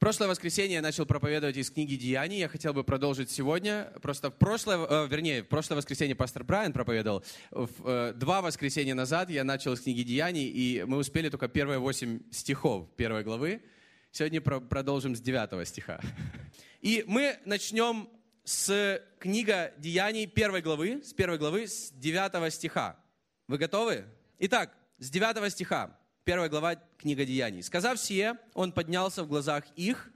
Прошлое воскресенье я начал проповедовать из книги Деяний. Я хотел бы продолжить сегодня. Просто в прошлое, э, вернее, в прошлое воскресенье пастор Брайан проповедовал. Э, два воскресенья назад я начал из книги Деяний, и мы успели только первые восемь стихов первой главы. Сегодня про- продолжим с девятого стиха. И мы начнем с книга Деяний первой главы, с первой главы, с девятого стиха. Вы готовы? Итак, с девятого стиха. Первая глава книга Деяний. «Сказав сие, он поднялся в глазах их,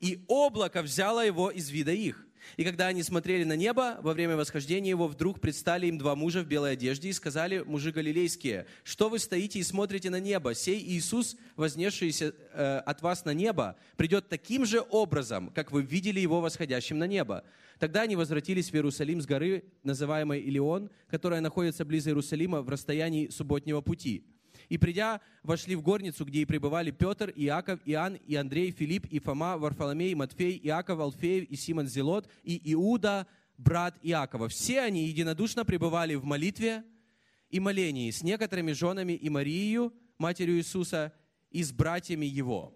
и облако взяло его из вида их. И когда они смотрели на небо, во время восхождения его вдруг предстали им два мужа в белой одежде и сказали, мужи галилейские, что вы стоите и смотрите на небо? Сей Иисус, вознесшийся э, от вас на небо, придет таким же образом, как вы видели его восходящим на небо. Тогда они возвратились в Иерусалим с горы, называемой Илион, которая находится близ Иерусалима в расстоянии субботнего пути. И придя, вошли в горницу, где и пребывали Петр, Иаков, Иоанн, и Андрей, Филипп, и Фома, Варфоломей, Матфей, Иаков, Алфеев, и Симон Зелот, и Иуда, брат Иакова. Все они единодушно пребывали в молитве и молении с некоторыми женами и Марией, матерью Иисуса, и с братьями его.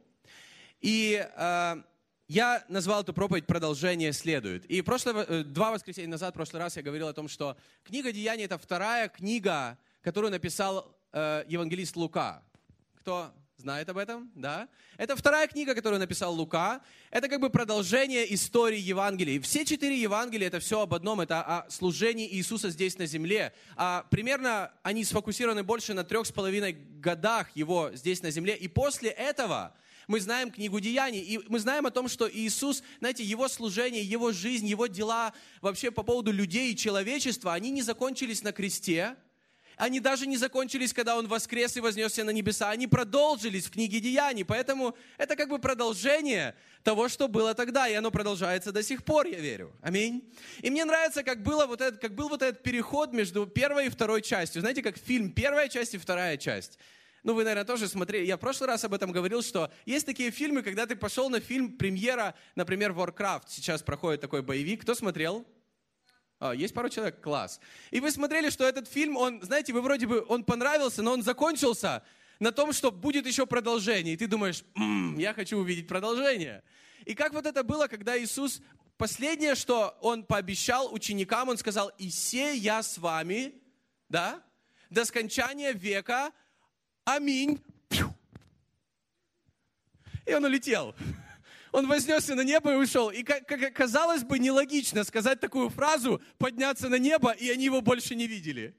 И э, я назвал эту проповедь «Продолжение следует». И прошлое, э, два воскресенья назад, в прошлый раз я говорил о том, что книга Деяний – это вторая книга, которую написал э, евангелист Лука. Кто знает об этом? Да? Это вторая книга, которую написал Лука. Это как бы продолжение истории Евангелий. Все четыре Евангелия – это все об одном. Это о служении Иисуса здесь на земле. А примерно они сфокусированы больше на трех с половиной годах его здесь на земле. И после этого мы знаем книгу Деяний, и мы знаем о том, что Иисус, знаете, его служение, его жизнь, его дела вообще по поводу людей и человечества, они не закончились на кресте, они даже не закончились, когда Он воскрес и вознесся на небеса. Они продолжились в книге Деяний. Поэтому это как бы продолжение того, что было тогда. И оно продолжается до сих пор, я верю. Аминь. И мне нравится, как, было вот этот, как был вот этот переход между первой и второй частью. Знаете, как фильм первая часть и вторая часть. Ну, вы, наверное, тоже смотрели. Я в прошлый раз об этом говорил, что есть такие фильмы, когда ты пошел на фильм премьера, например, Warcraft. Сейчас проходит такой боевик. Кто смотрел? А, есть пару человек? Класс. И вы смотрели, что этот фильм, он, знаете, вы вроде бы, он понравился, но он закончился на том, что будет еще продолжение. И ты думаешь, м-м, я хочу увидеть продолжение. И как вот это было, когда Иисус, последнее, что Он пообещал ученикам, Он сказал, «И се я с вами, да, до скончания века, аминь». И Он улетел. Он вознесся на небо и ушел. И, как, казалось бы, нелогично сказать такую фразу, подняться на небо, и они его больше не видели.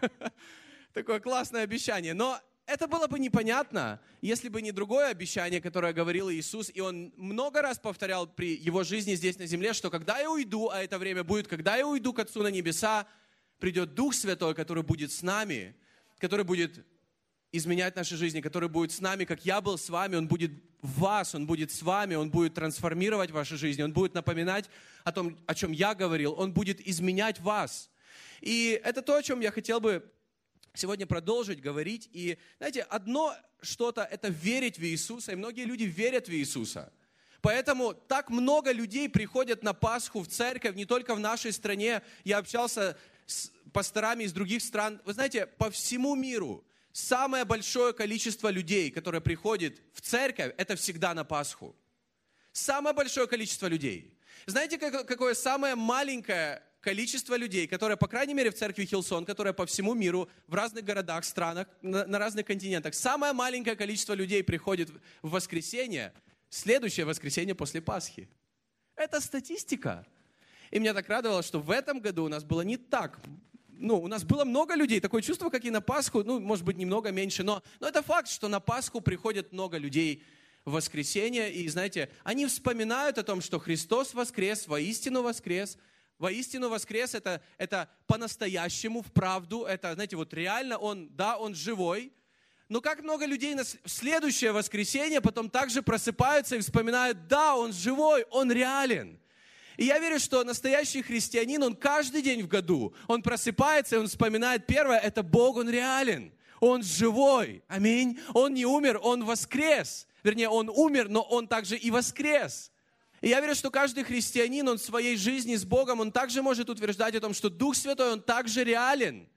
Такое классное обещание. Но это было бы непонятно, если бы не другое обещание, которое говорил Иисус, и он много раз повторял при его жизни здесь на земле, что когда я уйду, а это время будет, когда я уйду к Отцу на небеса, придет Дух Святой, который будет с нами, который будет изменять наши жизни, который будет с нами, как я был с вами, Он будет в вас, Он будет с вами, Он будет трансформировать ваши жизни, Он будет напоминать о том, о чем я говорил, Он будет изменять вас. И это то, о чем я хотел бы сегодня продолжить говорить. И, знаете, одно что-то – это верить в Иисуса, и многие люди верят в Иисуса. Поэтому так много людей приходят на Пасху в церковь, не только в нашей стране. Я общался с пасторами из других стран. Вы знаете, по всему миру – самое большое количество людей, которые приходят в церковь, это всегда на Пасху. Самое большое количество людей. Знаете, какое самое маленькое количество людей, которые, по крайней мере, в церкви Хилсон, которые по всему миру, в разных городах, странах, на, на разных континентах, самое маленькое количество людей приходит в воскресенье, следующее воскресенье после Пасхи. Это статистика. И меня так радовало, что в этом году у нас было не так ну, у нас было много людей, такое чувство, как и на Пасху, ну, может быть, немного меньше, но, но это факт, что на Пасху приходит много людей в воскресенье, и, знаете, они вспоминают о том, что Христос воскрес, воистину воскрес, воистину воскрес, это, это по-настоящему, в правду, это, знаете, вот реально Он, да, Он живой, но как много людей на следующее воскресенье потом также просыпаются и вспоминают, да, Он живой, Он реален. И я верю, что настоящий христианин, он каждый день в году, он просыпается, и он вспоминает первое, это Бог, он реален. Он живой. Аминь. Он не умер, он воскрес. Вернее, он умер, но он также и воскрес. И я верю, что каждый христианин, он в своей жизни с Богом, он также может утверждать о том, что Дух Святой, он также реален.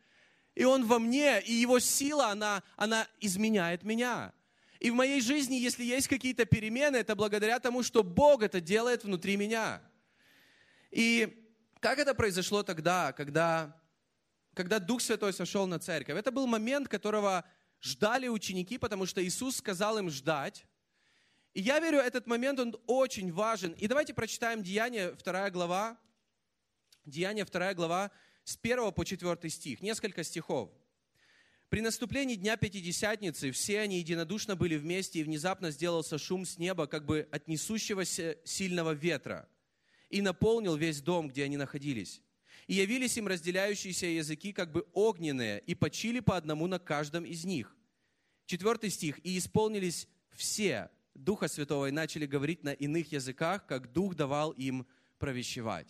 И он во мне, и его сила, она, она изменяет меня. И в моей жизни, если есть какие-то перемены, это благодаря тому, что Бог это делает внутри меня. И как это произошло тогда, когда, когда Дух Святой сошел на церковь? Это был момент, которого ждали ученики, потому что Иисус сказал им ждать. И я верю, этот момент, он очень важен. И давайте прочитаем Деяния, 2 глава. Деяния, 2 глава, с 1 по 4 стих. Несколько стихов. При наступлении Дня Пятидесятницы все они единодушно были вместе, и внезапно сделался шум с неба, как бы от несущегося сильного ветра, и наполнил весь дом, где они находились. И явились им разделяющиеся языки, как бы огненные, и почили по одному на каждом из них. Четвертый стих. «И исполнились все Духа Святого, и начали говорить на иных языках, как Дух давал им провещевать».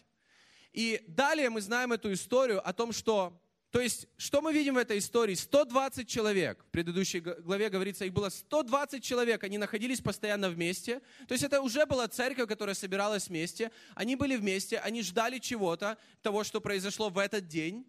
И далее мы знаем эту историю о том, что то есть, что мы видим в этой истории? 120 человек. В предыдущей главе говорится, их было 120 человек. Они находились постоянно вместе. То есть, это уже была церковь, которая собиралась вместе. Они были вместе, они ждали чего-то, того, что произошло в этот день.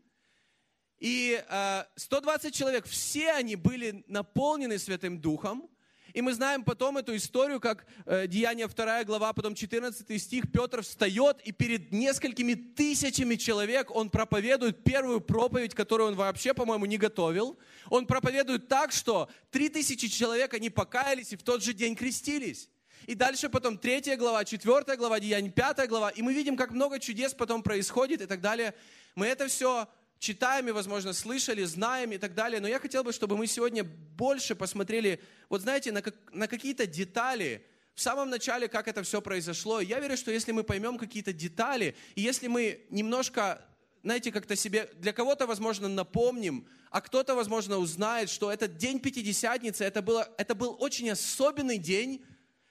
И э, 120 человек, все они были наполнены Святым Духом. И мы знаем потом эту историю, как э, Деяние 2 глава, потом 14 стих, Петр встает и перед несколькими тысячами человек он проповедует первую проповедь, которую он вообще, по-моему, не готовил. Он проповедует так, что 3000 человек, они покаялись и в тот же день крестились. И дальше потом третья глава, четвертая глава, Деяние, пятая глава. И мы видим, как много чудес потом происходит и так далее. Мы это все читаем и, возможно, слышали, знаем и так далее. Но я хотел бы, чтобы мы сегодня больше посмотрели, вот знаете, на, как, на какие-то детали, в самом начале, как это все произошло. Я верю, что если мы поймем какие-то детали, и если мы немножко, знаете, как-то себе, для кого-то, возможно, напомним, а кто-то, возможно, узнает, что этот день Пятидесятницы, это, было, это был очень особенный день,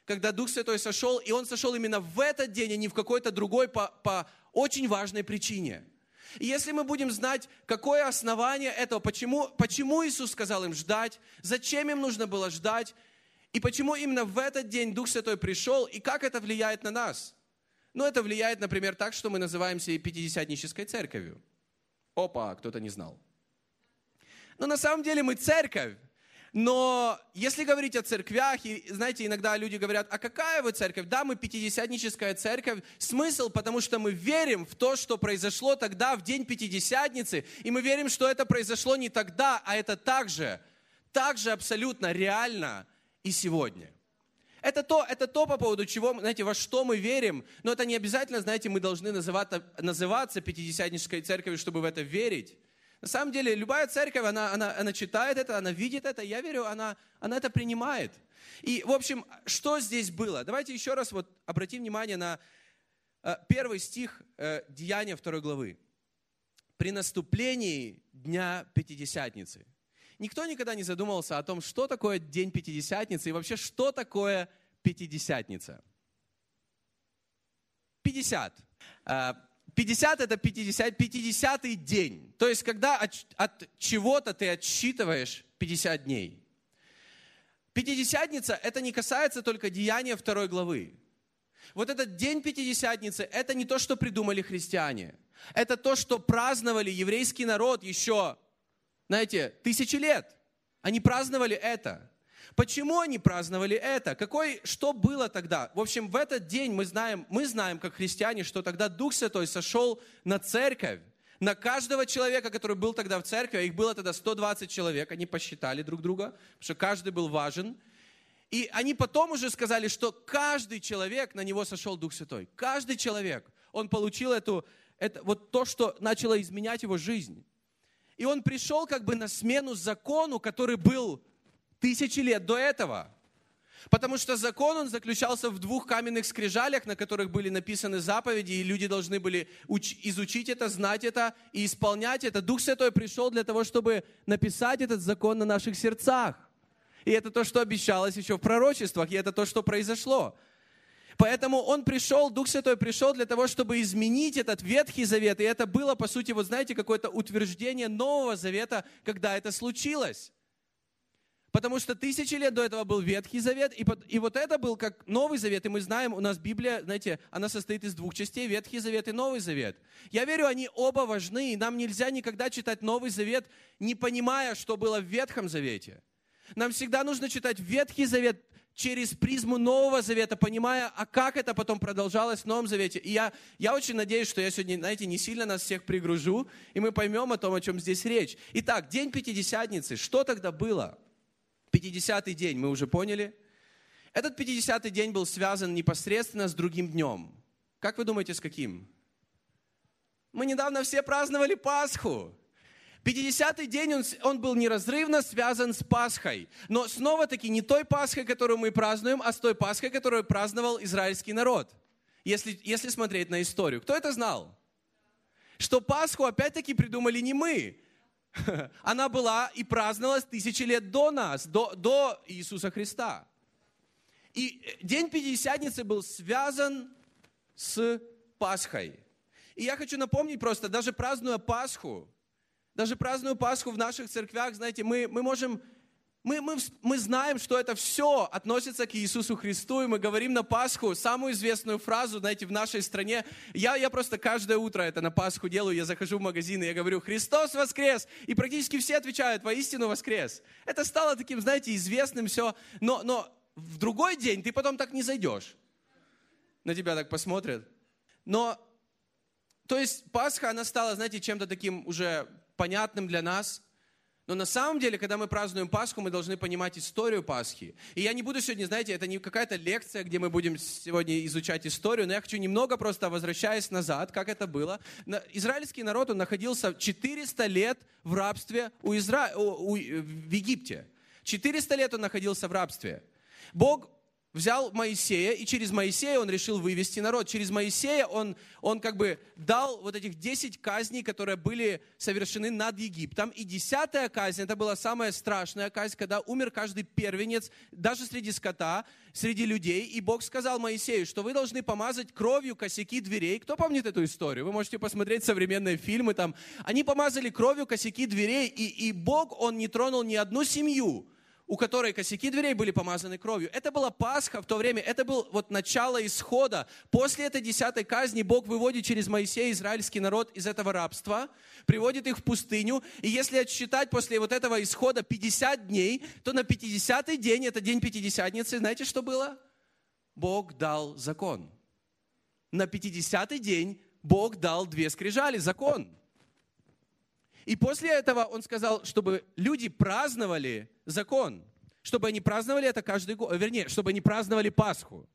когда Дух Святой сошел, и Он сошел именно в этот день, а не в какой-то другой по, по очень важной причине – и если мы будем знать, какое основание этого, почему, почему Иисус сказал им ждать, зачем им нужно было ждать, и почему именно в этот день Дух Святой пришел, и как это влияет на нас. Ну, это влияет, например, так, что мы называемся Пятидесятнической церковью. Опа, кто-то не знал. Но на самом деле мы церковь. Но если говорить о церквях, и знаете, иногда люди говорят, а какая вы церковь? Да, мы пятидесятническая церковь. Смысл, потому что мы верим в то, что произошло тогда, в день Пятидесятницы, и мы верим, что это произошло не тогда, а это также, также абсолютно реально и сегодня. Это то, это то, по поводу чего, знаете, во что мы верим, но это не обязательно, знаете, мы должны называться, называться Пятидесятнической церковью, чтобы в это верить. На самом деле, любая церковь, она, она, она читает это, она видит это, я верю, она, она это принимает. И, в общем, что здесь было? Давайте еще раз вот обратим внимание на э, первый стих э, Деяния второй главы. При наступлении Дня Пятидесятницы. Никто никогда не задумывался о том, что такое День Пятидесятницы и вообще, что такое Пятидесятница. 50. 50 это 50, 50 день. То есть, когда от, от чего-то ты отсчитываешь 50 дней. Пятидесятница, это не касается только деяния второй главы. Вот этот день Пятидесятницы, это не то, что придумали христиане. Это то, что праздновали еврейский народ еще, знаете, тысячи лет. Они праздновали это. Почему они праздновали это? Какой, что было тогда? В общем, в этот день мы знаем, мы знаем, как христиане, что тогда Дух Святой сошел на церковь, на каждого человека, который был тогда в церкви, а их было тогда 120 человек, они посчитали друг друга, потому что каждый был важен. И они потом уже сказали, что каждый человек, на него сошел Дух Святой. Каждый человек, он получил эту, это, вот то, что начало изменять его жизнь. И он пришел как бы на смену закону, который был тысячи лет до этого. Потому что закон, он заключался в двух каменных скрижалях, на которых были написаны заповеди, и люди должны были уч- изучить это, знать это и исполнять это. Дух Святой пришел для того, чтобы написать этот закон на наших сердцах. И это то, что обещалось еще в пророчествах, и это то, что произошло. Поэтому Он пришел, Дух Святой пришел для того, чтобы изменить этот Ветхий Завет. И это было, по сути, вот знаете, какое-то утверждение Нового Завета, когда это случилось. Потому что тысячи лет до этого был Ветхий Завет, и, и вот это был как Новый Завет. И мы знаем, у нас Библия, знаете, она состоит из двух частей, Ветхий Завет и Новый Завет. Я верю, они оба важны, и нам нельзя никогда читать Новый Завет, не понимая, что было в Ветхом Завете. Нам всегда нужно читать Ветхий Завет через призму Нового Завета, понимая, а как это потом продолжалось в Новом Завете. И я, я очень надеюсь, что я сегодня, знаете, не сильно нас всех пригружу, и мы поймем о том, о чем здесь речь. Итак, день Пятидесятницы. Что тогда было? Пятидесятый день, мы уже поняли. Этот пятидесятый день был связан непосредственно с другим днем. Как вы думаете, с каким? Мы недавно все праздновали Пасху. 50-й день он, он был неразрывно связан с Пасхой. Но снова-таки не той Пасхой, которую мы празднуем, а с той Пасхой, которую праздновал израильский народ. Если, если смотреть на историю. Кто это знал? Что Пасху опять-таки придумали не мы. Она была и праздновалась тысячи лет до нас, до, до Иисуса Христа. И день Пятидесятницы был связан с Пасхой. И я хочу напомнить просто, даже празднуя Пасху, даже празднуя Пасху в наших церквях, знаете, мы, мы можем, мы, мы, мы знаем, что это все относится к Иисусу Христу, и мы говорим на Пасху самую известную фразу, знаете, в нашей стране. Я, я просто каждое утро это на Пасху делаю, я захожу в магазин, и я говорю, Христос воскрес! И практически все отвечают, воистину воскрес. Это стало таким, знаете, известным все, но, но в другой день ты потом так не зайдешь. На тебя так посмотрят. Но, то есть Пасха, она стала, знаете, чем-то таким уже понятным для нас. Но на самом деле, когда мы празднуем Пасху, мы должны понимать историю Пасхи. И я не буду сегодня, знаете, это не какая-то лекция, где мы будем сегодня изучать историю, но я хочу немного просто, возвращаясь назад, как это было. Израильский народ, он находился 400 лет в рабстве у Изра... у... в Египте. 400 лет он находился в рабстве. Бог взял Моисея, и через Моисея он решил вывести народ. Через Моисея он, он как бы дал вот этих 10 казней, которые были совершены над Египтом. И десятая казнь, это была самая страшная казнь, когда умер каждый первенец, даже среди скота, среди людей. И Бог сказал Моисею, что вы должны помазать кровью косяки дверей. Кто помнит эту историю? Вы можете посмотреть современные фильмы там. Они помазали кровью косяки дверей, и, и Бог, Он не тронул ни одну семью, у которой косяки дверей были помазаны кровью. Это была Пасха в то время, это был вот начало исхода. После этой десятой казни Бог выводит через Моисея израильский народ из этого рабства, приводит их в пустыню. И если отсчитать после вот этого исхода 50 дней, то на 50-й день, это день Пятидесятницы, знаете, что было? Бог дал закон. На 50-й день Бог дал две скрижали, закон. И после этого он сказал, чтобы люди праздновали закон, чтобы они праздновали это каждый год, вернее, чтобы они праздновали Пасху.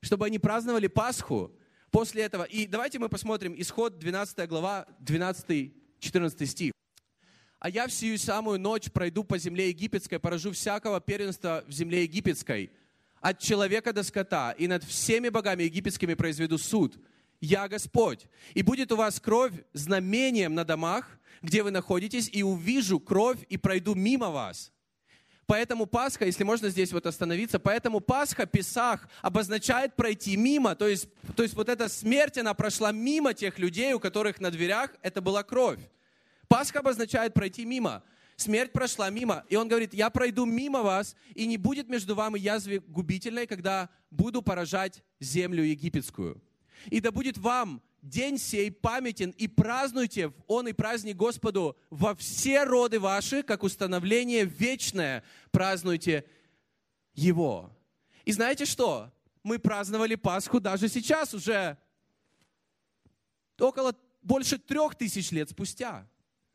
Чтобы они праздновали Пасху после этого. И давайте мы посмотрим исход 12 глава, 12-14 стих. «А я в сию самую ночь пройду по земле египетской, поражу всякого первенства в земле египетской, от человека до скота, и над всеми богами египетскими произведу суд. Я Господь. И будет у вас кровь знамением на домах, где вы находитесь, и увижу кровь и пройду мимо вас. Поэтому Пасха, если можно здесь вот остановиться, поэтому Пасха, Песах обозначает пройти мимо. То есть, то есть вот эта смерть, она прошла мимо тех людей, у которых на дверях это была кровь. Пасха обозначает пройти мимо. Смерть прошла мимо. И он говорит, я пройду мимо вас, и не будет между вами язвы губительной, когда буду поражать землю египетскую. И да будет вам день сей памятен, и празднуйте он и праздник Господу во все роды ваши, как установление вечное, празднуйте его. И знаете что? Мы праздновали Пасху даже сейчас, уже около больше трех тысяч лет спустя.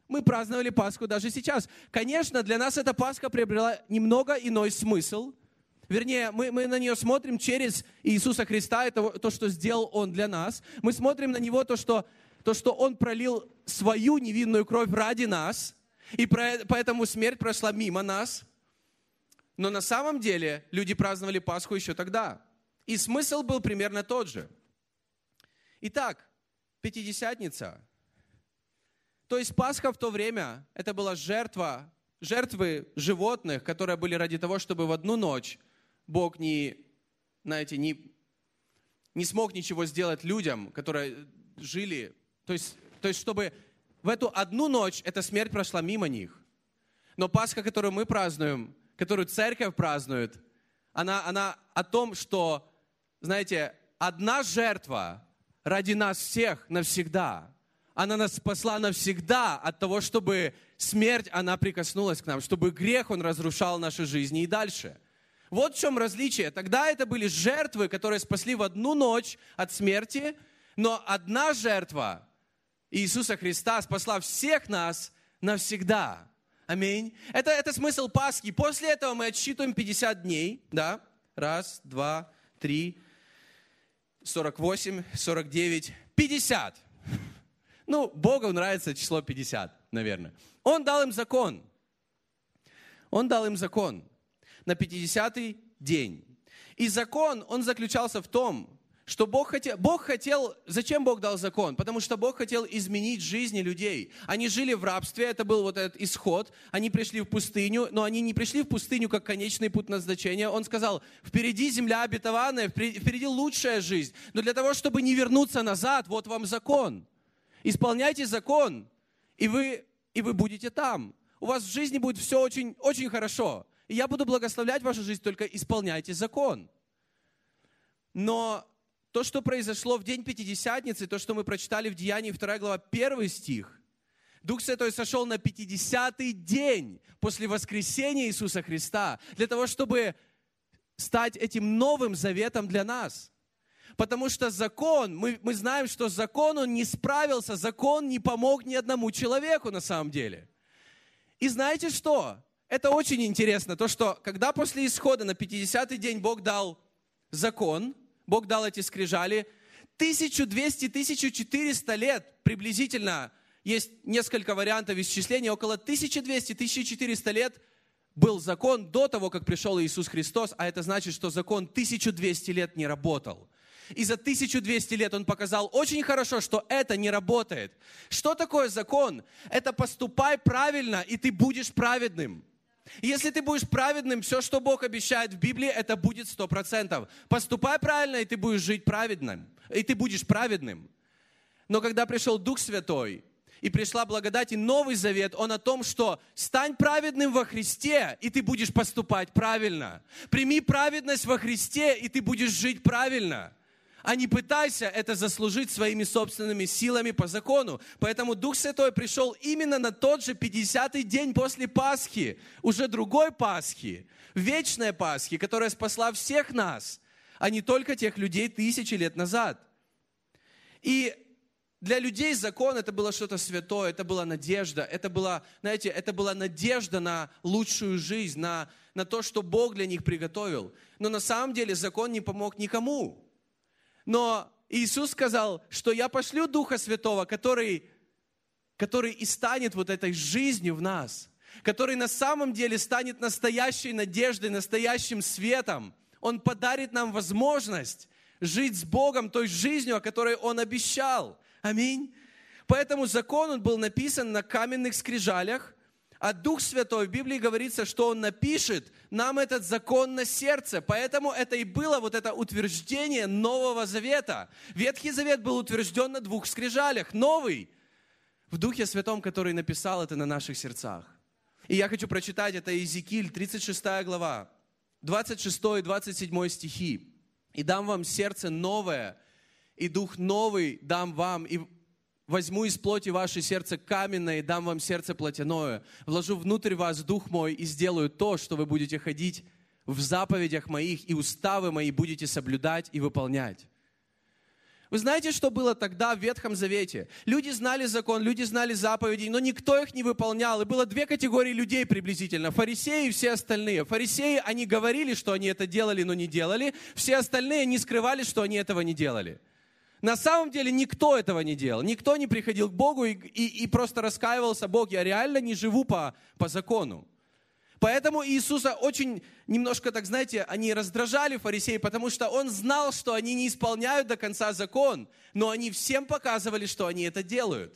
Мы праздновали Пасху даже сейчас. Конечно, для нас эта Пасха приобрела немного иной смысл – Вернее, мы, мы на нее смотрим через Иисуса Христа, это то, что сделал Он для нас. Мы смотрим на Него, то, что, то, что Он пролил свою невинную кровь ради нас, и поэтому смерть прошла мимо нас. Но на самом деле люди праздновали Пасху еще тогда. И смысл был примерно тот же. Итак, Пятидесятница. То есть Пасха в то время, это была жертва, жертвы животных, которые были ради того, чтобы в одну ночь Бог не, знаете, не, не смог ничего сделать людям, которые жили. То есть, то есть, чтобы в эту одну ночь эта смерть прошла мимо них. Но Пасха, которую мы празднуем, которую церковь празднует, она, она о том, что, знаете, одна жертва ради нас всех навсегда. она нас спасла навсегда от того, чтобы смерть, она прикоснулась к нам, чтобы грех, он разрушал наши жизни и дальше. Вот в чем различие. Тогда это были жертвы, которые спасли в одну ночь от смерти, но одна жертва Иисуса Христа спасла всех нас навсегда. Аминь. Это, это смысл Пасхи. После этого мы отсчитываем 50 дней. Да? Раз, два, три, 48, 49, 50. Ну, Богу нравится число 50, наверное. Он дал им закон. Он дал им закон на 50-й день. И закон, он заключался в том, что Бог хотел, Бог хотел, зачем Бог дал закон? Потому что Бог хотел изменить жизни людей. Они жили в рабстве, это был вот этот исход. Они пришли в пустыню, но они не пришли в пустыню как конечный путь назначения. Он сказал, впереди земля обетованная, впереди лучшая жизнь. Но для того, чтобы не вернуться назад, вот вам закон. Исполняйте закон, и вы, и вы будете там. У вас в жизни будет все очень, очень хорошо. И я буду благословлять вашу жизнь, только исполняйте закон. Но то, что произошло в день Пятидесятницы, то, что мы прочитали в Деянии 2 глава 1 стих, Дух Святой сошел на 50-й день после воскресения Иисуса Христа для того, чтобы стать этим новым заветом для нас. Потому что закон, мы, мы знаем, что закон, он не справился, закон не помог ни одному человеку на самом деле. И знаете что? Это очень интересно, то, что когда после исхода на 50-й день Бог дал закон, Бог дал эти скрижали, 1200-1400 лет приблизительно, есть несколько вариантов исчисления, около 1200-1400 лет был закон до того, как пришел Иисус Христос, а это значит, что закон 1200 лет не работал. И за 1200 лет он показал очень хорошо, что это не работает. Что такое закон? Это поступай правильно, и ты будешь праведным. Если ты будешь праведным, все, что Бог обещает в Библии, это будет сто процентов. Поступай правильно, и ты будешь жить праведным. И ты будешь праведным. Но когда пришел Дух Святой, и пришла благодать и Новый Завет, он о том, что стань праведным во Христе, и ты будешь поступать правильно. Прими праведность во Христе, и ты будешь жить правильно а не пытайся это заслужить своими собственными силами по закону. Поэтому Дух Святой пришел именно на тот же 50-й день после Пасхи, уже другой Пасхи, вечной Пасхи, которая спасла всех нас, а не только тех людей тысячи лет назад. И для людей закон это было что-то святое, это была надежда, это была, знаете, это была надежда на лучшую жизнь, на, на то, что Бог для них приготовил. Но на самом деле закон не помог никому. Но Иисус сказал, что я пошлю Духа Святого, который, который и станет вот этой жизнью в нас, который на самом деле станет настоящей надеждой, настоящим светом. Он подарит нам возможность жить с Богом той жизнью, о которой Он обещал. Аминь. Поэтому закон он был написан на каменных скрижалях, а Дух Святой, в Библии говорится, что Он напишет нам этот закон на сердце. Поэтому это и было вот это утверждение Нового Завета. Ветхий Завет был утвержден на двух скрижалях. Новый в Духе Святом, который написал это на наших сердцах. И я хочу прочитать это Иезекииль, 36 глава, 26 и 27 стихи. «И дам вам сердце новое, и дух новый дам вам, и возьму из плоти ваше сердце каменное и дам вам сердце плотяное. Вложу внутрь вас дух мой и сделаю то, что вы будете ходить в заповедях моих, и уставы мои будете соблюдать и выполнять. Вы знаете, что было тогда в Ветхом Завете? Люди знали закон, люди знали заповеди, но никто их не выполнял. И было две категории людей приблизительно. Фарисеи и все остальные. Фарисеи, они говорили, что они это делали, но не делали. Все остальные не скрывали, что они этого не делали. На самом деле никто этого не делал. Никто не приходил к Богу и, и, и просто раскаивался, Бог, я реально не живу по, по закону. Поэтому Иисуса очень немножко, так знаете, они раздражали фарисеи, потому что Он знал, что они не исполняют до конца закон, но они всем показывали, что они это делают.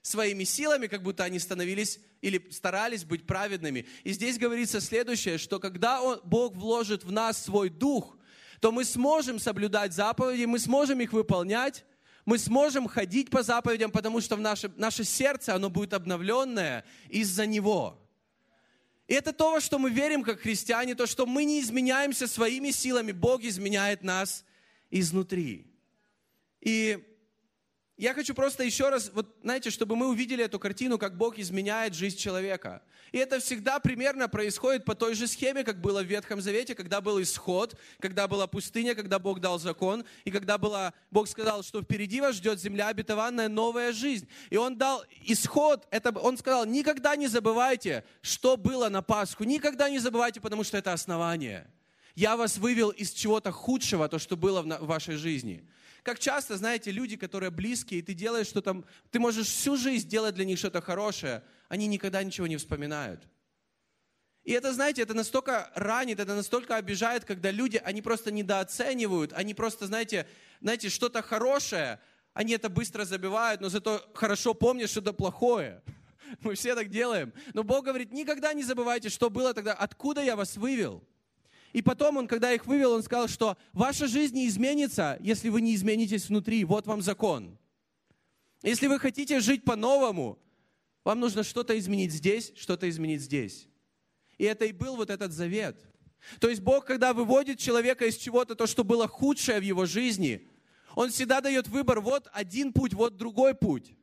Своими силами, как будто они становились или старались быть праведными. И здесь говорится следующее, что когда он, Бог вложит в нас свой дух – то мы сможем соблюдать заповеди, мы сможем их выполнять, мы сможем ходить по заповедям, потому что в наше, наше сердце, оно будет обновленное из-за Него. И это то, во что мы верим как христиане, то, что мы не изменяемся своими силами, Бог изменяет нас изнутри. И я хочу просто еще раз, вот знаете, чтобы мы увидели эту картину, как Бог изменяет жизнь человека. И это всегда примерно происходит по той же схеме, как было в Ветхом Завете, когда был исход, когда была пустыня, когда Бог дал закон, и когда была, Бог сказал, что впереди вас ждет земля обетованная, новая жизнь. И Он дал исход, это, Он сказал, никогда не забывайте, что было на Пасху, никогда не забывайте, потому что это основание. Я вас вывел из чего-то худшего, то, что было в вашей жизни. Как часто, знаете, люди, которые близкие, и ты делаешь что-то, ты можешь всю жизнь делать для них что-то хорошее, они никогда ничего не вспоминают. И это, знаете, это настолько ранит, это настолько обижает, когда люди, они просто недооценивают, они просто, знаете, знаете, что-то хорошее, они это быстро забивают, но зато хорошо помнят что-то плохое. Мы все так делаем. Но Бог говорит, никогда не забывайте, что было тогда, откуда я вас вывел. И потом он, когда их вывел, он сказал, что ваша жизнь не изменится, если вы не изменитесь внутри. Вот вам закон. Если вы хотите жить по-новому, вам нужно что-то изменить здесь, что-то изменить здесь. И это и был вот этот завет. То есть Бог, когда выводит человека из чего-то, то, что было худшее в его жизни, Он всегда дает выбор, вот один путь, вот другой путь.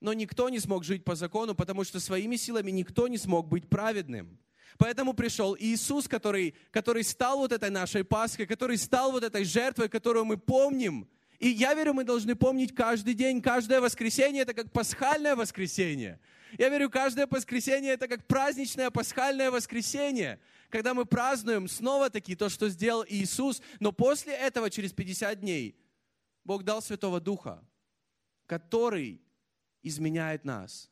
Но никто не смог жить по закону, потому что своими силами никто не смог быть праведным. Поэтому пришел Иисус, который, который стал вот этой нашей Пасхой, который стал вот этой жертвой, которую мы помним. И я верю, мы должны помнить каждый день, каждое воскресенье это как пасхальное воскресенье. Я верю, каждое воскресенье это как праздничное пасхальное воскресенье, когда мы празднуем снова-таки то, что сделал Иисус. Но после этого, через 50 дней, Бог дал Святого Духа, который изменяет нас,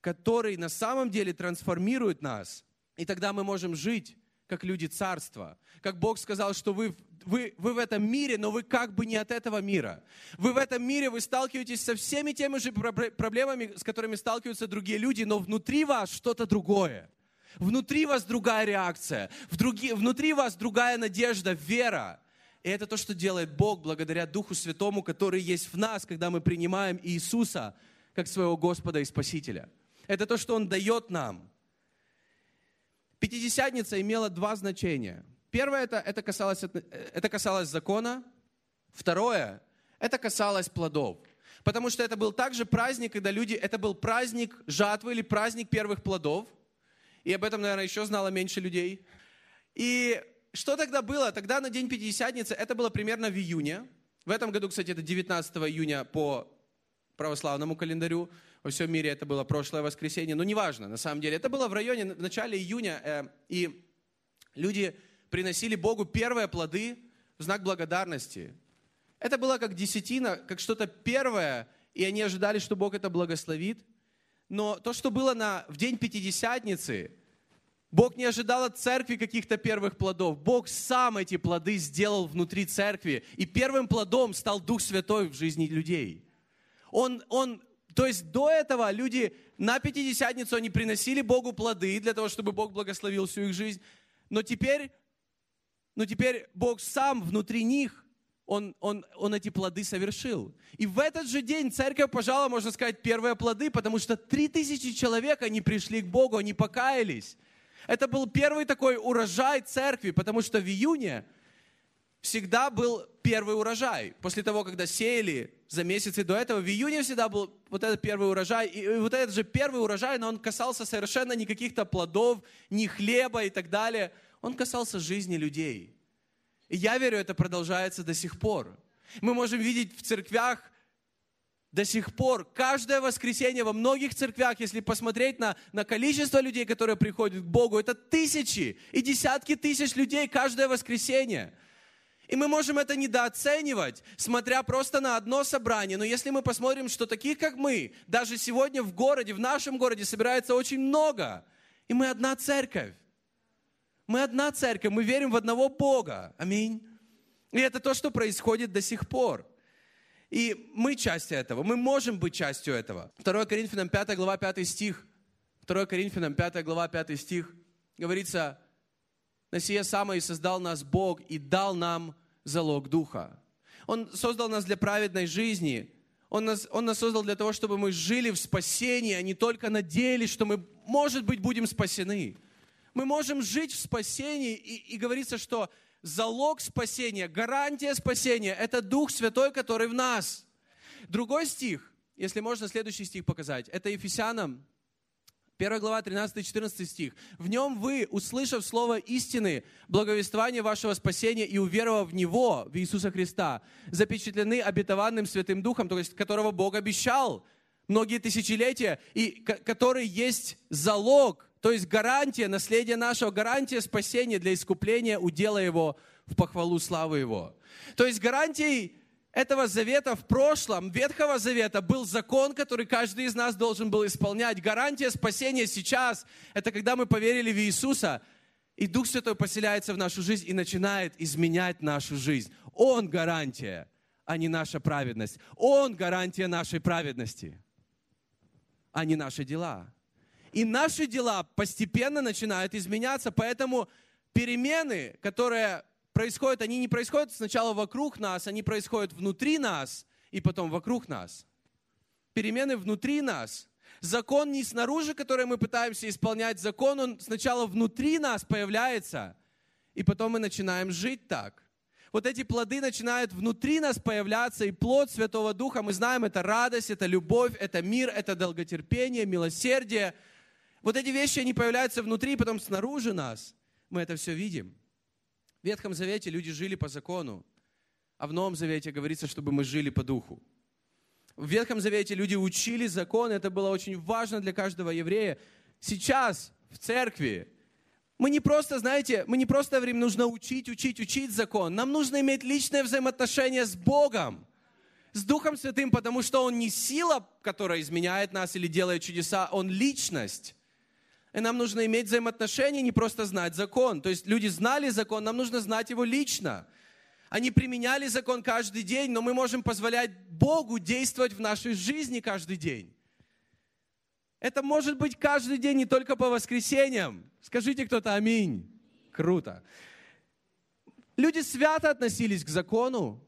который на самом деле трансформирует нас – и тогда мы можем жить как люди царства. Как Бог сказал, что вы, вы, вы в этом мире, но вы как бы не от этого мира. Вы в этом мире, вы сталкиваетесь со всеми теми же проблемами, с которыми сталкиваются другие люди, но внутри вас что-то другое. Внутри вас другая реакция, внутри вас другая надежда, вера. И это то, что делает Бог благодаря Духу Святому, который есть в нас, когда мы принимаем Иисуса как своего Господа и Спасителя. Это то, что Он дает нам. Пятидесятница имела два значения. Первое это, это, касалось, это касалось закона. Второе это касалось плодов. Потому что это был также праздник, когда люди, это был праздник жатвы или праздник первых плодов. И об этом, наверное, еще знало меньше людей. И что тогда было? Тогда на день Пятидесятницы, это было примерно в июне. В этом году, кстати, это 19 июня по православному календарю во всем мире это было прошлое воскресенье, но неважно, на самом деле. Это было в районе, в начале июня, э, и люди приносили Богу первые плоды в знак благодарности. Это было как десятина, как что-то первое, и они ожидали, что Бог это благословит. Но то, что было на, в день Пятидесятницы, Бог не ожидал от церкви каких-то первых плодов. Бог сам эти плоды сделал внутри церкви. И первым плодом стал Дух Святой в жизни людей. Он, он то есть до этого люди на Пятидесятницу они приносили Богу плоды для того, чтобы Бог благословил всю их жизнь. Но теперь, но теперь Бог сам внутри них, он, он, он эти плоды совершил. И в этот же день церковь пожала, можно сказать, первые плоды, потому что три тысячи человек, они пришли к Богу, они покаялись. Это был первый такой урожай церкви, потому что в июне всегда был первый урожай. После того, когда сеяли за месяцы до этого, в июне всегда был вот этот первый урожай. И вот этот же первый урожай, но он касался совершенно не каких-то плодов, ни хлеба и так далее. Он касался жизни людей. И я верю, это продолжается до сих пор. Мы можем видеть в церквях до сих пор, каждое воскресенье во многих церквях, если посмотреть на, на количество людей, которые приходят к Богу, это тысячи и десятки тысяч людей каждое воскресенье. И мы можем это недооценивать, смотря просто на одно собрание. Но если мы посмотрим, что таких, как мы, даже сегодня в городе, в нашем городе собирается очень много. И мы одна церковь. Мы одна церковь, мы верим в одного Бога. Аминь. И это то, что происходит до сих пор. И мы часть этого, мы можем быть частью этого. 2 Коринфянам 5 глава 5 стих. 2 Коринфянам 5 глава 5 стих. Говорится, на сие самое создал нас Бог и дал нам залог Духа. Он создал нас для праведной жизни. Он нас, он нас создал для того, чтобы мы жили в спасении, а не только надеялись, что мы, может быть, будем спасены. Мы можем жить в спасении, и, и говорится, что залог спасения, гарантия спасения – это Дух Святой, который в нас. Другой стих, если можно следующий стих показать, это Ефесянам 1 глава, 13-14 стих. «В нем вы, услышав слово истины, благовествование вашего спасения и уверовав в Него, в Иисуса Христа, запечатлены обетованным Святым Духом, то есть которого Бог обещал многие тысячелетия, и который есть залог, то есть гарантия, наследие нашего, гарантия спасения для искупления удела Его в похвалу славы Его». То есть гарантией этого завета в прошлом, Ветхого Завета, был закон, который каждый из нас должен был исполнять. Гарантия спасения сейчас – это когда мы поверили в Иисуса, и Дух Святой поселяется в нашу жизнь и начинает изменять нашу жизнь. Он гарантия, а не наша праведность. Он гарантия нашей праведности, а не наши дела. И наши дела постепенно начинают изменяться, поэтому перемены, которые происходят, они не происходят сначала вокруг нас, они происходят внутри нас и потом вокруг нас. Перемены внутри нас. Закон не снаружи, который мы пытаемся исполнять, закон, он сначала внутри нас появляется, и потом мы начинаем жить так. Вот эти плоды начинают внутри нас появляться, и плод Святого Духа, мы знаем, это радость, это любовь, это мир, это долготерпение, милосердие. Вот эти вещи, они появляются внутри, потом снаружи нас. Мы это все видим. Ветхом Завете люди жили по закону, а в Новом Завете говорится, чтобы мы жили по духу. В Ветхом Завете люди учили закон, это было очень важно для каждого еврея. Сейчас в церкви мы не просто, знаете, мы не просто говорим, нужно учить, учить, учить закон. Нам нужно иметь личное взаимоотношение с Богом, с Духом Святым, потому что Он не сила, которая изменяет нас или делает чудеса, Он личность. И нам нужно иметь взаимоотношения, не просто знать закон. То есть люди знали закон, нам нужно знать его лично. Они применяли закон каждый день, но мы можем позволять Богу действовать в нашей жизни каждый день. Это может быть каждый день, не только по воскресеньям. Скажите кто-то аминь. Круто. Люди свято относились к закону,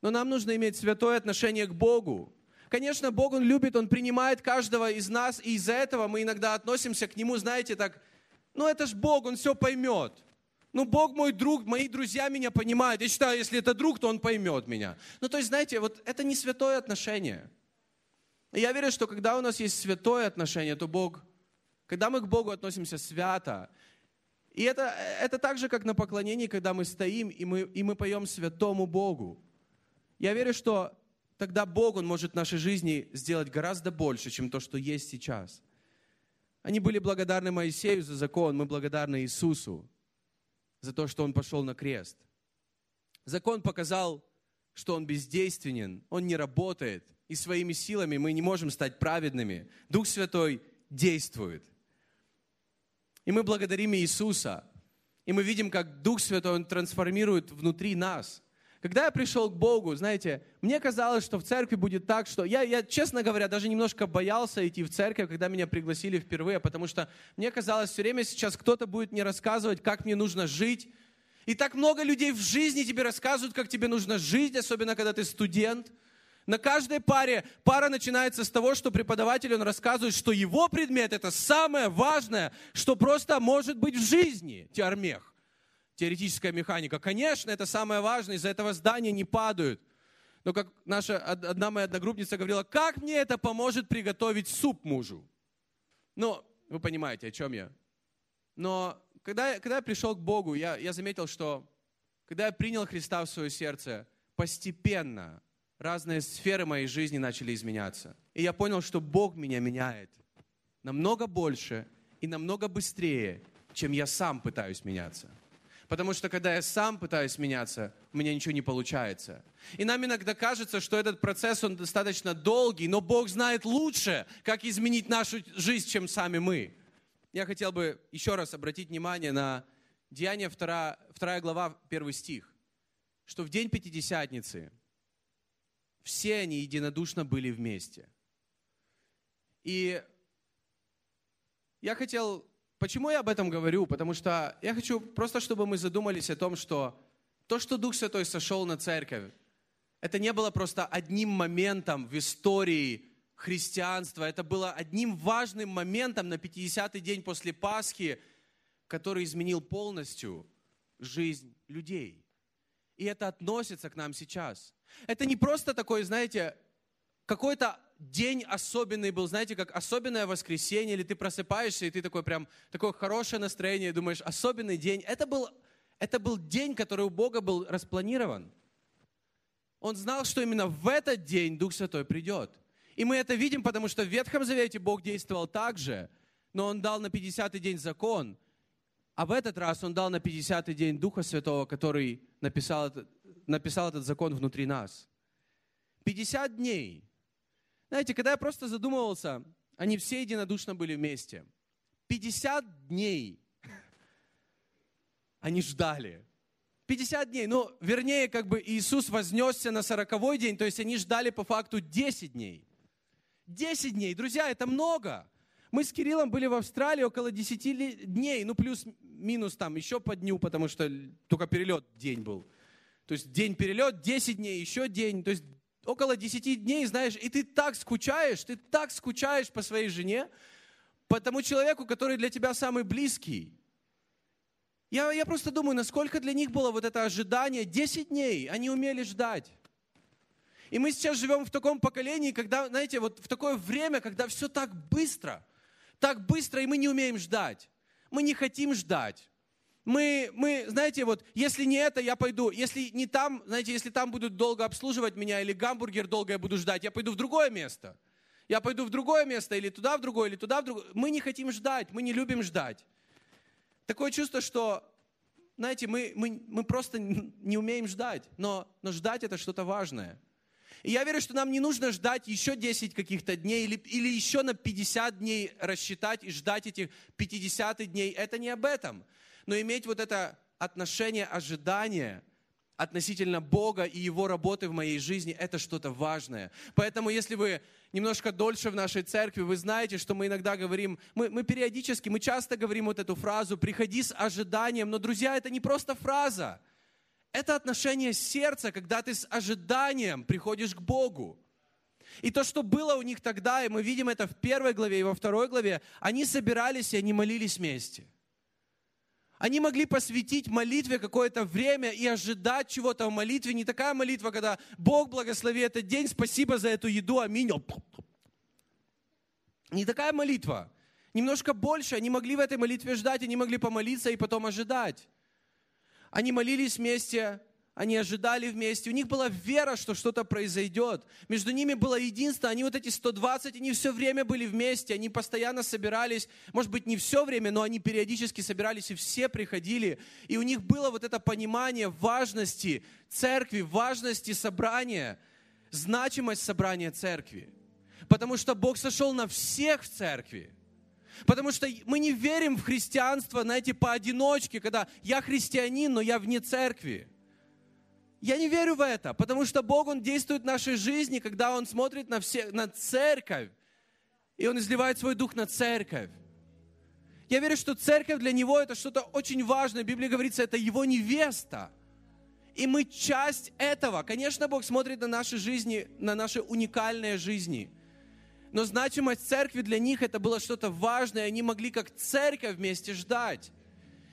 но нам нужно иметь святое отношение к Богу. Конечно, Бог, Он любит, Он принимает каждого из нас, и из-за этого мы иногда относимся к Нему, знаете, так, ну это ж Бог, Он все поймет. Ну, Бог мой друг, мои друзья меня понимают. Я считаю, если это друг, то он поймет меня. Ну, то есть, знаете, вот это не святое отношение. И я верю, что когда у нас есть святое отношение, то Бог, когда мы к Богу относимся свято, и это, это так же, как на поклонении, когда мы стоим и мы, и мы поем святому Богу. Я верю, что тогда Бог, Он может в нашей жизни сделать гораздо больше, чем то, что есть сейчас. Они были благодарны Моисею за закон, мы благодарны Иисусу за то, что Он пошел на крест. Закон показал, что он бездейственен, он не работает, и своими силами мы не можем стать праведными. Дух Святой действует. И мы благодарим Иисуса, и мы видим, как Дух Святой, Он трансформирует внутри нас – когда я пришел к Богу, знаете, мне казалось, что в церкви будет так, что я, я, честно говоря, даже немножко боялся идти в церковь, когда меня пригласили впервые, потому что мне казалось, все время сейчас кто-то будет мне рассказывать, как мне нужно жить. И так много людей в жизни тебе рассказывают, как тебе нужно жить, особенно когда ты студент. На каждой паре пара начинается с того, что преподаватель, он рассказывает, что его предмет – это самое важное, что просто может быть в жизни, теормех теоретическая механика. Конечно, это самое важное, из-за этого здания не падают. Но как наша одна моя одногруппница говорила, как мне это поможет приготовить суп мужу? Ну, вы понимаете, о чем я. Но когда, когда я пришел к Богу, я, я заметил, что когда я принял Христа в свое сердце, постепенно разные сферы моей жизни начали изменяться. И я понял, что Бог меня меняет намного больше и намного быстрее, чем я сам пытаюсь меняться. Потому что когда я сам пытаюсь меняться, у меня ничего не получается. И нам иногда кажется, что этот процесс, он достаточно долгий, но Бог знает лучше, как изменить нашу жизнь, чем сами мы. Я хотел бы еще раз обратить внимание на Деяние 2, 2 глава, 1 стих, что в день Пятидесятницы все они единодушно были вместе. И я хотел Почему я об этом говорю? Потому что я хочу просто, чтобы мы задумались о том, что то, что Дух Святой сошел на церковь, это не было просто одним моментом в истории христианства, это было одним важным моментом на 50-й день после Пасхи, который изменил полностью жизнь людей. И это относится к нам сейчас. Это не просто такой, знаете, какой-то день особенный был, знаете, как особенное воскресенье, или ты просыпаешься, и ты такой прям, такое хорошее настроение, думаешь, особенный день. Это был, это был день, который у Бога был распланирован. Он знал, что именно в этот день Дух Святой придет. И мы это видим, потому что в Ветхом Завете Бог действовал так же, но Он дал на 50-й день закон, а в этот раз Он дал на 50-й день Духа Святого, который написал написал этот закон внутри нас. 50 дней. Знаете, когда я просто задумывался, они все единодушно были вместе. 50 дней они ждали. 50 дней. Ну, вернее, как бы Иисус вознесся на 40 день, то есть они ждали по факту 10 дней. 10 дней. Друзья, это много. Мы с Кириллом были в Австралии около 10 дней, ну плюс-минус там еще по дню, потому что только перелет день был. То есть день перелет, 10 дней, еще день, то есть около 10 дней, знаешь, и ты так скучаешь, ты так скучаешь по своей жене, по тому человеку, который для тебя самый близкий. Я, я просто думаю, насколько для них было вот это ожидание. 10 дней они умели ждать. И мы сейчас живем в таком поколении, когда, знаете, вот в такое время, когда все так быстро, так быстро, и мы не умеем ждать. Мы не хотим ждать. Мы, мы, знаете, вот, если не это, я пойду. Если не там, знаете, если там будут долго обслуживать меня, или гамбургер долго я буду ждать, я пойду в другое место. Я пойду в другое место, или туда в другое, или туда в другое. Мы не хотим ждать, мы не любим ждать. Такое чувство, что, знаете, мы, мы, мы просто не умеем ждать. Но, но ждать это что-то важное. И я верю, что нам не нужно ждать еще 10 каких-то дней или, или еще на 50 дней рассчитать и ждать этих 50 дней. Это не об этом. Но иметь вот это отношение ожидания относительно Бога и Его работы в моей жизни, это что-то важное. Поэтому, если вы немножко дольше в нашей церкви, вы знаете, что мы иногда говорим, мы, мы периодически, мы часто говорим вот эту фразу «приходи с ожиданием», но, друзья, это не просто фраза – это отношение сердца, когда ты с ожиданием приходишь к Богу. И то, что было у них тогда, и мы видим это в первой главе и во второй главе, они собирались и они молились вместе. Они могли посвятить молитве какое-то время и ожидать чего-то в молитве. Не такая молитва, когда Бог благослови этот день, спасибо за эту еду, аминь. Не такая молитва. Немножко больше. Они могли в этой молитве ждать, они могли помолиться и потом ожидать. Они молились вместе, они ожидали вместе, у них была вера, что что-то произойдет. Между ними было единство, они вот эти 120, они все время были вместе, они постоянно собирались, может быть, не все время, но они периодически собирались, и все приходили. И у них было вот это понимание важности церкви, важности собрания, значимость собрания церкви. Потому что Бог сошел на всех в церкви. Потому что мы не верим в христианство, знаете, поодиночке, когда я христианин, но я вне церкви. Я не верю в это, потому что Бог, Он действует в нашей жизни, когда Он смотрит на, все, на церковь, и Он изливает свой дух на церковь. Я верю, что церковь для Него это что-то очень важное. В Библии говорится, это Его невеста. И мы часть этого. Конечно, Бог смотрит на наши жизни, на наши уникальные жизни – но значимость церкви для них это было что-то важное, они могли как церковь вместе ждать.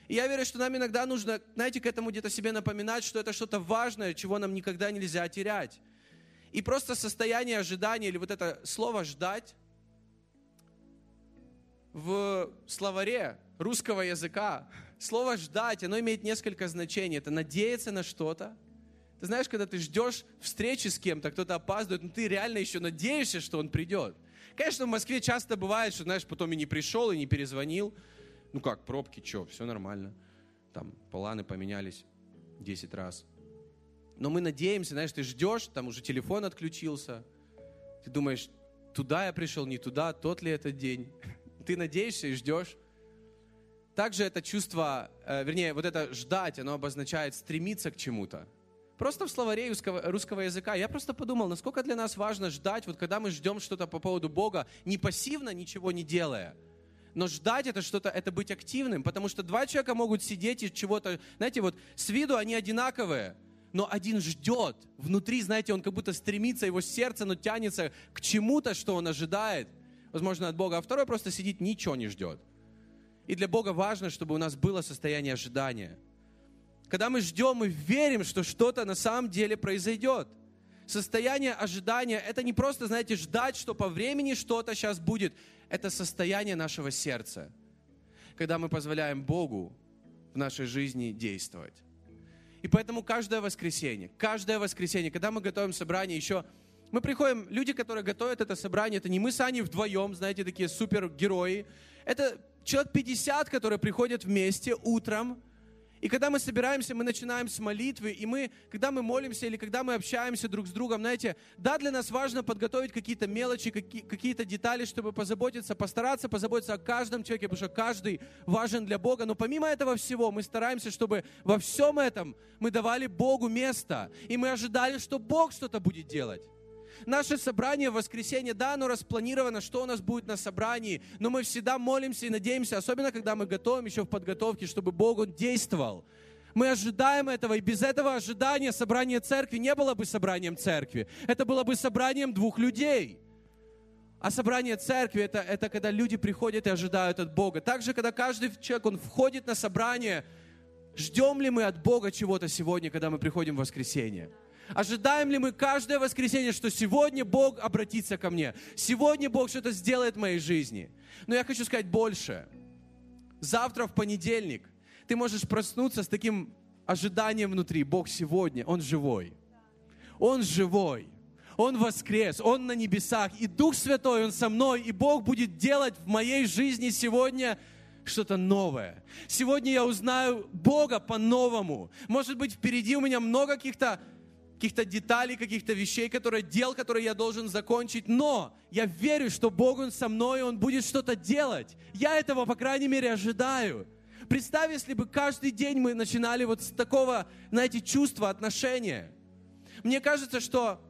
И я верю, что нам иногда нужно, знаете, к этому где-то себе напоминать, что это что-то важное, чего нам никогда нельзя терять. И просто состояние ожидания или вот это слово «ждать» в словаре русского языка, слово «ждать», оно имеет несколько значений. Это надеяться на что-то. Ты знаешь, когда ты ждешь встречи с кем-то, кто-то опаздывает, но ты реально еще надеешься, что он придет – Конечно, в Москве часто бывает, что, знаешь, потом и не пришел, и не перезвонил. Ну как, пробки, что, все нормально. Там планы поменялись 10 раз. Но мы надеемся, знаешь, ты ждешь, там уже телефон отключился. Ты думаешь, туда я пришел, не туда, тот ли этот день. Ты надеешься и ждешь. Также это чувство, э, вернее, вот это ждать, оно обозначает стремиться к чему-то. Просто в словаре русского, русского языка. Я просто подумал, насколько для нас важно ждать, вот когда мы ждем что-то по поводу Бога, не пассивно, ничего не делая. Но ждать это что-то, это быть активным, потому что два человека могут сидеть и чего-то, знаете, вот с виду они одинаковые, но один ждет. Внутри, знаете, он как будто стремится, его сердце, но тянется к чему-то, что он ожидает, возможно, от Бога, а второй просто сидит, ничего не ждет. И для Бога важно, чтобы у нас было состояние ожидания – Когда мы ждем и верим, что что-то на самом деле произойдет. Состояние ожидания – это не просто, знаете, ждать, что по времени что-то сейчас будет. Это состояние нашего сердца, когда мы позволяем Богу в нашей жизни действовать. И поэтому каждое воскресенье, каждое воскресенье, когда мы готовим собрание, еще мы приходим, люди, которые готовят это собрание, это не мы с Аней вдвоем, знаете, такие супергерои. Это человек 50, которые приходят вместе утром, и когда мы собираемся, мы начинаем с молитвы, и мы, когда мы молимся или когда мы общаемся друг с другом, знаете, да, для нас важно подготовить какие-то мелочи, какие-то детали, чтобы позаботиться, постараться позаботиться о каждом человеке, потому что каждый важен для Бога. Но помимо этого всего, мы стараемся, чтобы во всем этом мы давали Богу место, и мы ожидали, что Бог что-то будет делать. Наше собрание в воскресенье, да, оно распланировано, что у нас будет на собрании, но мы всегда молимся и надеемся, особенно когда мы готовим еще в подготовке, чтобы Бог Он действовал. Мы ожидаем этого, и без этого ожидания собрание церкви не было бы собранием церкви. Это было бы собранием двух людей. А собрание церкви это, это когда люди приходят и ожидают от Бога. Также, когда каждый человек, он входит на собрание, ждем ли мы от Бога чего-то сегодня, когда мы приходим в воскресенье? Ожидаем ли мы каждое воскресенье, что сегодня Бог обратится ко мне? Сегодня Бог что-то сделает в моей жизни? Но я хочу сказать больше. Завтра в понедельник ты можешь проснуться с таким ожиданием внутри. Бог сегодня, Он живой. Он живой. Он воскрес, Он на небесах, и Дух Святой, Он со мной, и Бог будет делать в моей жизни сегодня что-то новое. Сегодня я узнаю Бога по-новому. Может быть, впереди у меня много каких-то каких-то деталей, каких-то вещей, которые, дел, которые я должен закончить, но я верю, что Бог, Он со мной, Он будет что-то делать. Я этого, по крайней мере, ожидаю. Представь, если бы каждый день мы начинали вот с такого, знаете, чувства, отношения. Мне кажется, что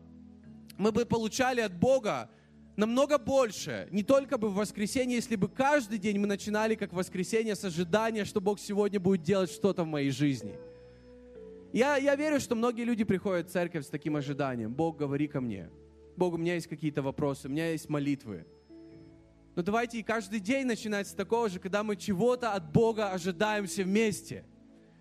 мы бы получали от Бога намного больше, не только бы в воскресенье, если бы каждый день мы начинали как воскресенье с ожидания, что Бог сегодня будет делать что-то в моей жизни – я, я верю, что многие люди приходят в церковь с таким ожиданием. Бог, говори ко мне. Бог, у меня есть какие-то вопросы, у меня есть молитвы. Но давайте и каждый день начинать с такого же, когда мы чего-то от Бога ожидаем все вместе –